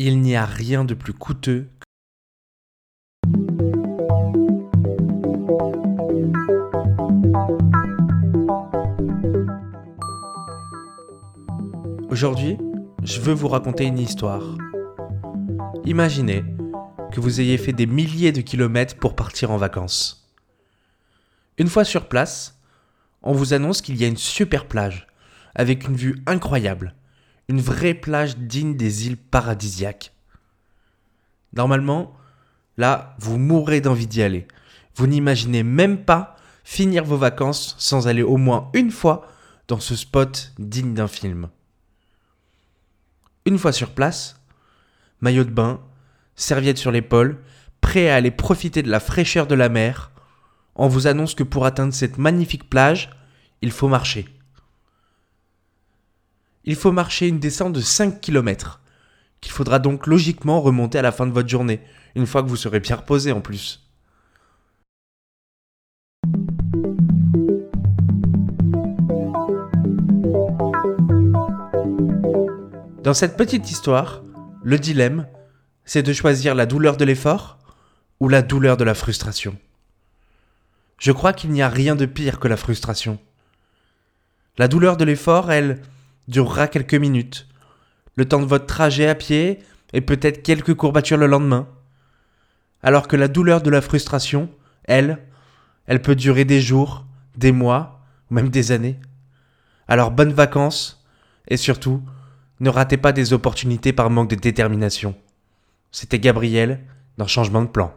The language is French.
Il n'y a rien de plus coûteux. Aujourd'hui, je veux vous raconter une histoire. Imaginez que vous ayez fait des milliers de kilomètres pour partir en vacances. Une fois sur place, on vous annonce qu'il y a une super plage, avec une vue incroyable, une vraie plage digne des îles paradisiaques. Normalement, là, vous mourrez d'envie d'y aller. Vous n'imaginez même pas finir vos vacances sans aller au moins une fois dans ce spot digne d'un film. Une fois sur place, maillot de bain, serviette sur l'épaule, prêt à aller profiter de la fraîcheur de la mer, on vous annonce que pour atteindre cette magnifique plage, il faut marcher. Il faut marcher une descente de 5 km, qu'il faudra donc logiquement remonter à la fin de votre journée, une fois que vous serez bien reposé en plus. Dans cette petite histoire, le dilemme, c'est de choisir la douleur de l'effort ou la douleur de la frustration. Je crois qu'il n'y a rien de pire que la frustration. La douleur de l'effort, elle, durera quelques minutes, le temps de votre trajet à pied et peut-être quelques courbatures le lendemain. Alors que la douleur de la frustration, elle, elle peut durer des jours, des mois, ou même des années. Alors bonnes vacances et surtout, ne ratez pas des opportunités par manque de détermination. C'était Gabriel dans Changement de plan.